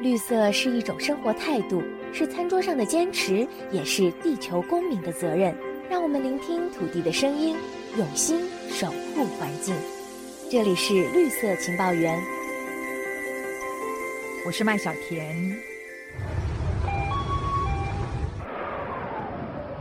绿色是一种生活态度，是餐桌上的坚持，也是地球公民的责任。让我们聆听土地的声音，用心守护环境。这里是绿色情报员，我是麦小甜。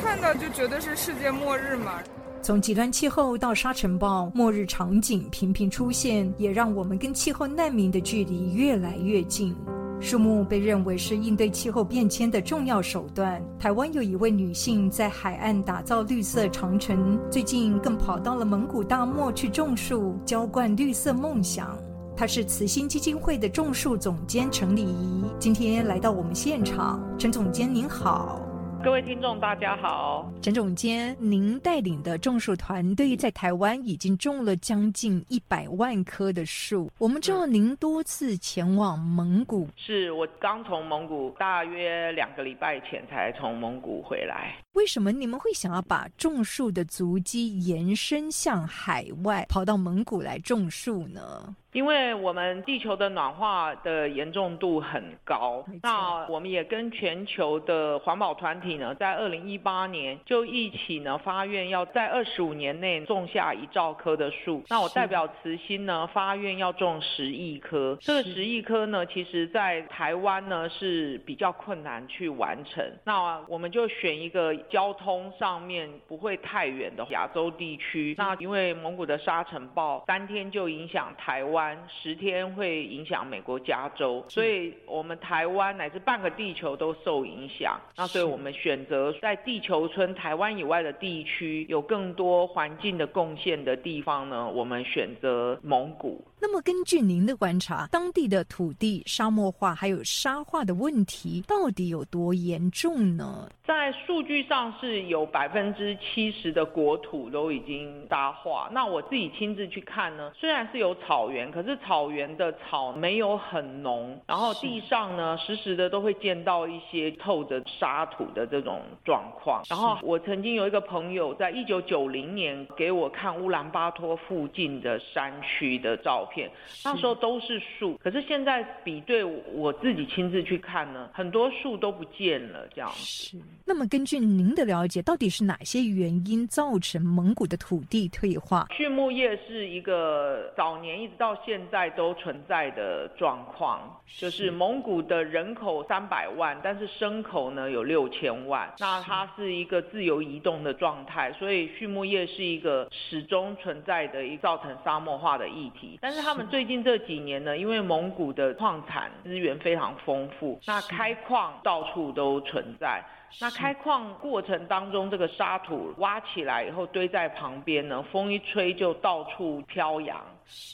看到就觉得是世界末日嘛。从极端气候到沙尘暴，末日场景频频出现，也让我们跟气候难民的距离越来越近。树木被认为是应对气候变迁的重要手段。台湾有一位女性在海岸打造绿色长城，最近更跑到了蒙古大漠去种树，浇灌绿色梦想。她是慈心基金会的种树总监陈礼仪，今天来到我们现场。陈总监您好。各位听众，大家好。陈总监，您带领的种树团队在台湾已经种了将近一百万棵的树。我们知道您多次前往蒙古，是我刚从蒙古，大约两个礼拜前才从蒙古回来。为什么你们会想要把种树的足迹延伸向海外，跑到蒙古来种树呢？因为我们地球的暖化的严重度很高，那我们也跟全球的环保团体呢，在二零一八年就一起呢发愿要在二十五年内种下一兆棵的树。那我代表慈心呢发愿要种十亿棵。这个十亿棵呢，其实在台湾呢是比较困难去完成。那我们就选一个交通上面不会太远的亚洲地区。那因为蒙古的沙尘暴三天就影响台湾。十天会影响美国加州，所以我们台湾乃至半个地球都受影响。那所以我们选择在地球村台湾以外的地区有更多环境的贡献的地方呢，我们选择蒙古。那么根据您的观察，当地的土地沙漠化还有沙化的问题到底有多严重呢？在数据上是有百分之七十的国土都已经沙化。那我自己亲自去看呢，虽然是有草原。可是草原的草没有很浓，然后地上呢时时的都会见到一些透着沙土的这种状况。然后我曾经有一个朋友在一九九零年给我看乌兰巴托附近的山区的照片，那时候都是树，可是现在比对我自己亲自去看呢，很多树都不见了这样子。那么根据您的了解，到底是哪些原因造成蒙古的土地退化？畜牧业是一个早年一直到。现在都存在的状况，就是蒙古的人口三百万，但是牲口呢有六千万，那它是一个自由移动的状态，所以畜牧业是一个始终存在的一造成沙漠化的议题。但是他们最近这几年呢，因为蒙古的矿产资源非常丰富，那开矿到处都存在。那开矿过程当中，这个沙土挖起来以后堆在旁边呢，风一吹就到处飘扬。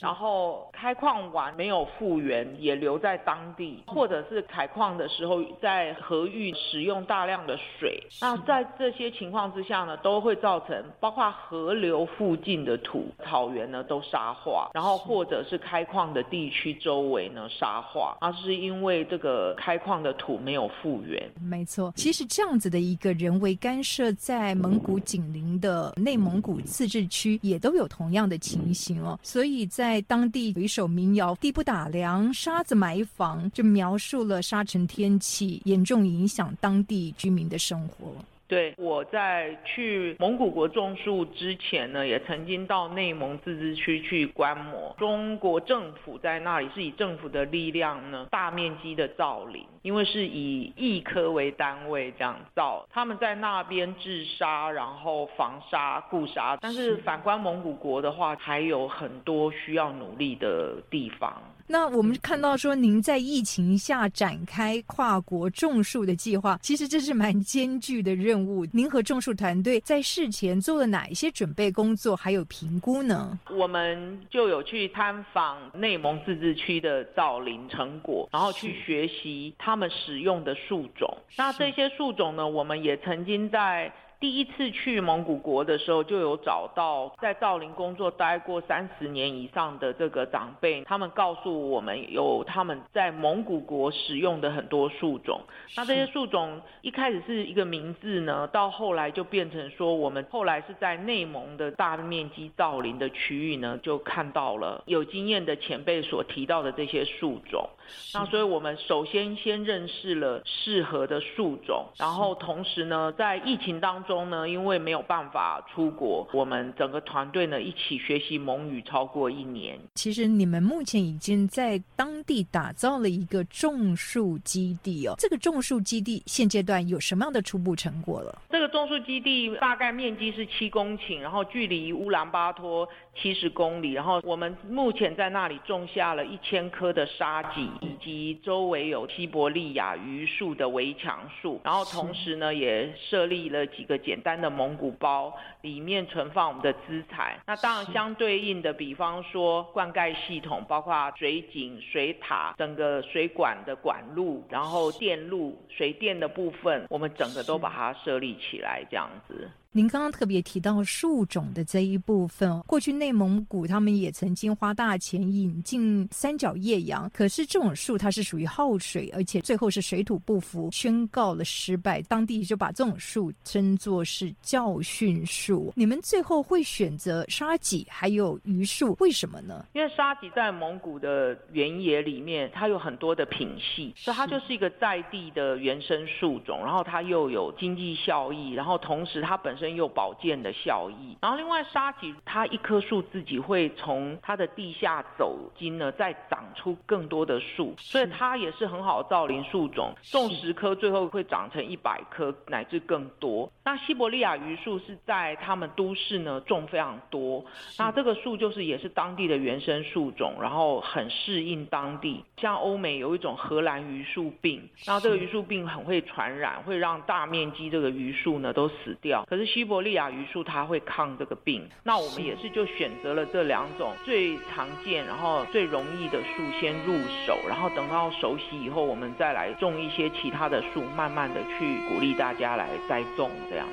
然后开矿完没有复原，也留在当地，或者是采矿的时候在河域使用大量的水。那在这些情况之下呢，都会造成包括河流附近的土草原呢都沙化，然后或者是开矿的地区周围呢沙化，而是因为这个开矿的土没有复原。没错，其实这样。这样子的一个人为干涉，在蒙古紧邻的内蒙古自治区也都有同样的情形哦。所以在当地有一首民谣《地不打粮，沙子埋房》，就描述了沙尘天气严重影响当地居民的生活。对，我在去蒙古国种树之前呢，也曾经到内蒙自治区去观摩。中国政府在那里是以政府的力量呢，大面积的造林，因为是以亿棵为单位这样造。他们在那边治沙，然后防沙固沙。但是反观蒙古国的话，还有很多需要努力的地方。那我们看到说，您在疫情下展开跨国种树的计划，其实这是蛮艰巨的任务。您和种树团队在事前做了哪一些准备工作，还有评估呢？我们就有去探访内蒙自治区的造林成果，然后去学习他们使用的树种。那这些树种呢，我们也曾经在。第一次去蒙古国的时候，就有找到在造林工作待过三十年以上的这个长辈，他们告诉我们有他们在蒙古国使用的很多树种。那这些树种一开始是一个名字呢，到后来就变成说，我们后来是在内蒙的大面积造林的区域呢，就看到了有经验的前辈所提到的这些树种。那所以我们首先先认识了适合的树种，然后同时呢，在疫情当中呢，因为没有办法出国，我们整个团队呢一起学习蒙语超过一年。其实你们目前已经在当地打造了一个种树基地哦，这个种树基地现阶段有什么样的初步成果了？这个种树基地大概面积是七公顷，然后距离乌兰巴托七十公里，然后我们目前在那里种下了一千棵的沙棘。以及周围有西伯利亚榆树的围墙树，然后同时呢，也设立了几个简单的蒙古包，里面存放我们的资产。那当然相对应的，比方说灌溉系统，包括水井、水塔、整个水管的管路，然后电路、水电的部分，我们整个都把它设立起来，这样子。您刚刚特别提到树种的这一部分，过去内蒙古他们也曾经花大钱引进三角叶杨，可是这种树它是属于耗水，而且最后是水土不服，宣告了失败。当地就把这种树称作是教训树。你们最后会选择沙棘还有榆树，为什么呢？因为沙棘在蒙古的原野里面，它有很多的品系，所以它就是一个在地的原生树种，然后它又有经济效益，然后同时它本身。有保健的效益，然后另外沙棘它一棵树自己会从它的地下走茎呢，再长出更多的树，所以它也是很好的造林树种。种十棵，最后会长成一百棵乃至更多。那西伯利亚榆树是在他们都市呢种非常多，那这个树就是也是当地的原生树种，然后很适应当地。像欧美有一种荷兰榆树病，那这个榆树病很会传染，会让大面积这个榆树呢都死掉。可是西伯利亚榆树它会抗这个病，那我们也是就选择了这两种最常见，然后最容易的树先入手，然后等到熟悉以后，我们再来种一些其他的树，慢慢的去鼓励大家来栽种这样。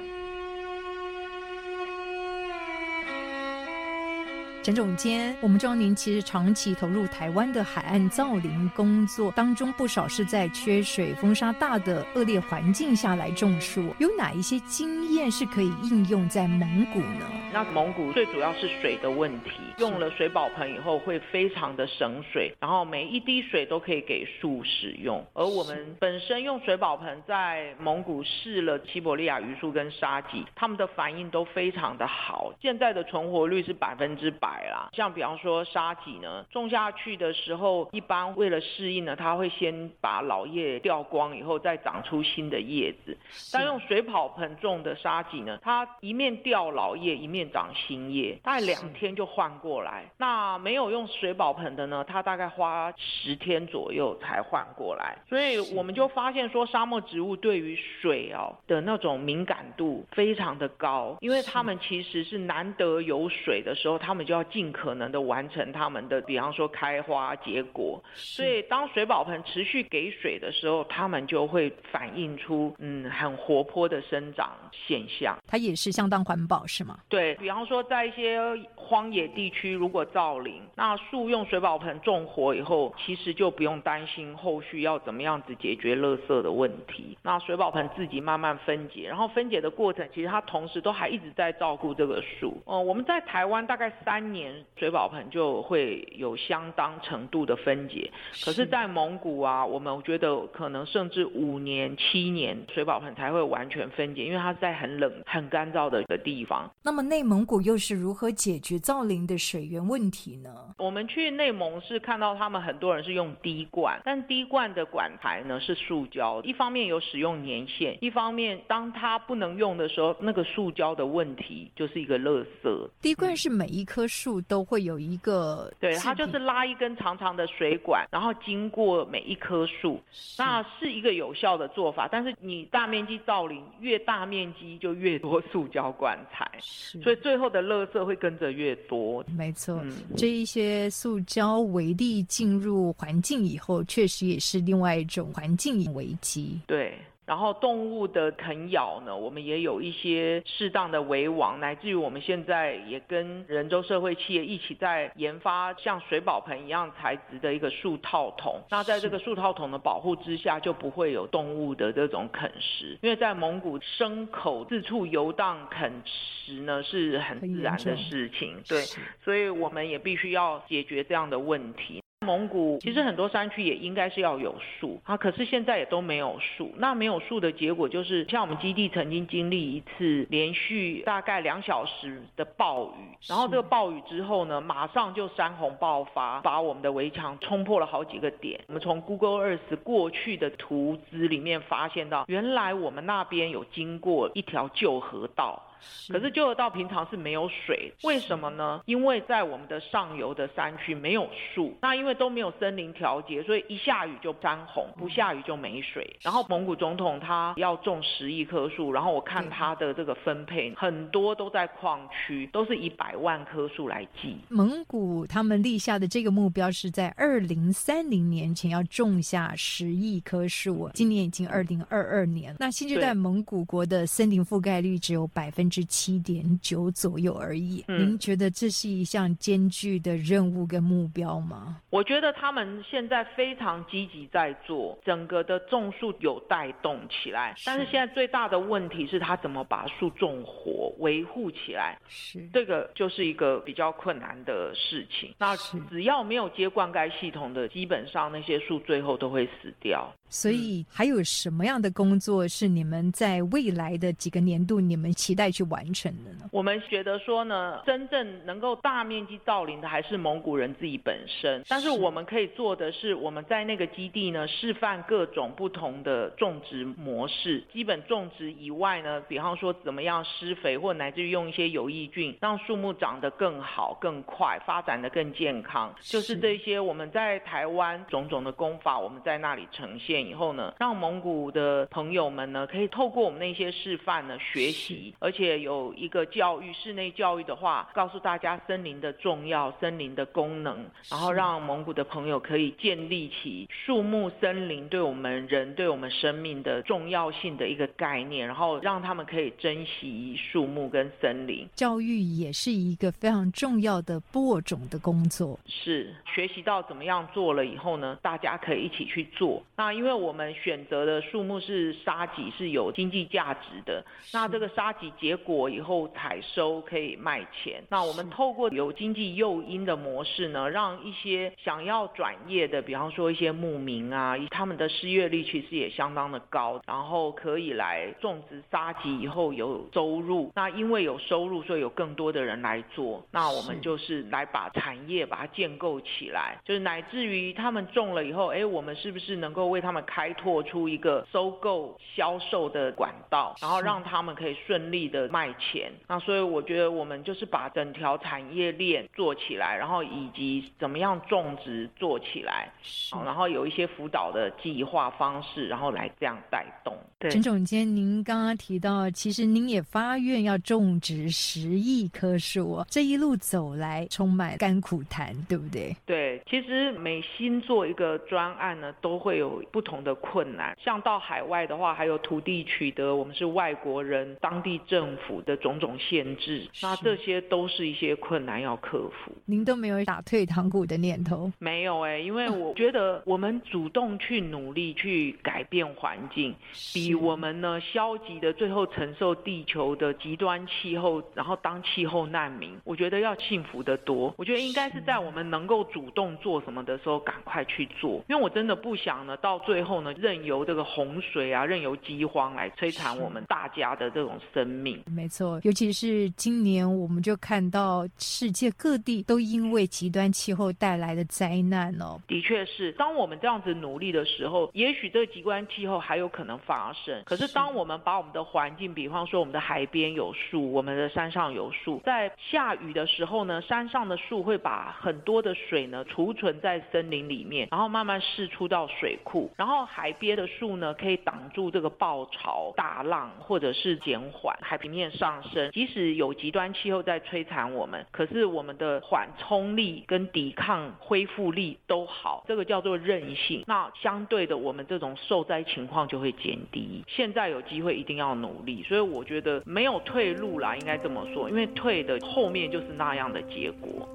陈总监，我们知道您其实长期投入台湾的海岸造林工作当中，不少是在缺水、风沙大的恶劣环境下来种树。有哪一些经验是可以应用在蒙古呢？那蒙古最主要是水的问题，用了水宝盆以后会非常的省水，然后每一滴水都可以给树使用。而我们本身用水宝盆在蒙古试了西伯利亚榆树跟沙棘，他们的反应都非常的好，现在的存活率是百分之百。啦，像比方说沙棘呢，种下去的时候，一般为了适应呢，它会先把老叶掉光，以后再长出新的叶子。但用水跑盆种的沙棘呢，它一面掉老叶，一面长新叶，大概两天就换过来。那没有用水宝盆的呢，它大概花十天左右才换过来。所以我们就发现说，沙漠植物对于水哦的那种敏感度非常的高，因为它们其实是难得有水的时候，它们就要。尽可能的完成它们的，比方说开花结果。所以当水宝盆持续给水的时候，它们就会反映出嗯很活泼的生长现象。它也是相当环保，是吗？对比方说，在一些荒野地区，如果造林，那树用水宝盆种活以后，其实就不用担心后续要怎么样子解决垃圾的问题。那水宝盆自己慢慢分解，然后分解的过程，其实它同时都还一直在照顾这个树。哦，我们在台湾大概三。年水宝盆就会有相当程度的分解，可是，在蒙古啊，我们觉得可能甚至五年、七年水宝盆才会完全分解，因为它是在很冷、很干燥的一个地方。那么，内蒙古又是如何解决造林的水源问题呢？我们去内蒙是看到他们很多人是用滴灌，但滴灌的管材呢是塑胶，一方面有使用年限，一方面当它不能用的时候，那个塑胶的问题就是一个垃圾。滴灌是每一棵树。树都会有一个，对，它就是拉一根长长的水管，然后经过每一棵树，那是一个有效的做法。但是你大面积造林，越大面积就越多塑胶管材，所以最后的垃圾会跟着越多。没错，这一些塑胶微粒进入环境以后，确实也是另外一种环境危机。对。然后动物的啃咬呢，我们也有一些适当的围网，乃至于我们现在也跟人州社会企业一起在研发像水宝盆一样材质的一个树套桶。那在这个树套桶的保护之下，就不会有动物的这种啃食，因为在蒙古牲口四处游荡啃食呢是很自然的事情，对，所以我们也必须要解决这样的问题。蒙古其实很多山区也应该是要有树啊，可是现在也都没有树。那没有树的结果就是，像我们基地曾经经历一次连续大概两小时的暴雨，然后这个暴雨之后呢，马上就山洪爆发，把我们的围墙冲破了好几个点。我们从 Google Earth 过去的图资里面发现到，原来我们那边有经过一条旧河道。可是旧河道平常是没有水，为什么呢？因为在我们的上游的山区没有树，那因为都没有森林调节，所以一下雨就山洪，不下雨就没水。然后蒙古总统他要种十亿棵树，然后我看他的这个分配，很多都在矿区，都是以百万棵树来计。蒙古他们立下的这个目标是在二零三零年前要种下十亿棵树，今年已经二零二二年，那现阶段蒙古国的森林覆盖率只有百分。之七点九左右而已。您觉得这是一项艰巨的任务跟目标吗？我觉得他们现在非常积极在做，整个的种树有带动起来。但是现在最大的问题是他怎么把树种活、维护起来？是这个就是一个比较困难的事情。那只要没有接灌溉系统的，基本上那些树最后都会死掉。所以还有什么样的工作是你们在未来的几个年度你们期待去完成的呢？我们觉得说呢，真正能够大面积造林的还是蒙古人自己本身。但是我们可以做的是，我们在那个基地呢，示范各种不同的种植模式。基本种植以外呢，比方说怎么样施肥，或乃至于用一些有益菌，让树木长得更好、更快，发展的更健康。就是这些我们在台湾种种的功法，我们在那里呈现。以后呢，让蒙古的朋友们呢，可以透过我们那些示范呢学习，而且有一个教育，室内教育的话，告诉大家森林的重要、森林的功能，然后让蒙古的朋友可以建立起树木、森林对我们人、对我们生命的重要性的一个概念，然后让他们可以珍惜树木跟森林。教育也是一个非常重要的播种的工作，是学习到怎么样做了以后呢，大家可以一起去做。那因为我们选择的树木是沙棘，是有经济价值的。那这个沙棘结果以后采收可以卖钱。那我们透过有经济诱因的模式呢，让一些想要转业的，比方说一些牧民啊，他们的失业率其实也相当的高，然后可以来种植沙棘以后有收入。那因为有收入，所以有更多的人来做。那我们就是来把产业把它建构起来，就是乃至于他们种了以后，哎，我们是不是能够为他们开拓出一个收购、销售的管道，然后让他们可以顺利的卖钱。那所以我觉得我们就是把整条产业链做起来，然后以及怎么样种植做起来，好，然后有一些辅导的计划方式，然后来这样带动。陈总监，您刚刚提到，其实您也发愿要种植十亿棵树，这一路走来充满甘苦谈，对不对？对，其实每新做一个专案呢，都会有不同的困难。像到海外的话，还有土地取得，我们是外国人，当地政府的种种限制，那这些都是一些困难要克服。您都没有打退堂鼓的念头？没有哎，因为我觉得我们主动去努力去改变环境，比。我们呢，消极的最后承受地球的极端气候，然后当气候难民，我觉得要幸福的多。我觉得应该是在我们能够主动做什么的时候，赶快去做。因为我真的不想呢，到最后呢，任由这个洪水啊，任由饥荒来摧残我们大家的这种生命。没错，尤其是今年，我们就看到世界各地都因为极端气候带来的灾难哦。的确是，当我们这样子努力的时候，也许这个极端气候还有可能发生。可是，当我们把我们的环境，比方说我们的海边有树，我们的山上有树，在下雨的时候呢，山上的树会把很多的水呢储存在森林里面，然后慢慢释出到水库，然后海边的树呢可以挡住这个暴潮、大浪，或者是减缓海平面上升，即使有极端气候在摧残我们，可是我们的缓冲力跟抵抗恢复力都好，这个叫做韧性。那相对的，我们这种受灾情况就会减低。现在有机会一定要努力，所以我觉得没有退路啦，应该这么说，因为退的后面就是那样的结果。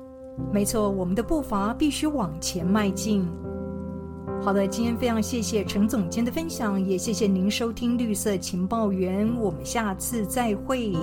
没错，我们的步伐必须往前迈进。好的，今天非常谢谢陈总监的分享，也谢谢您收听绿色情报员，我们下次再会。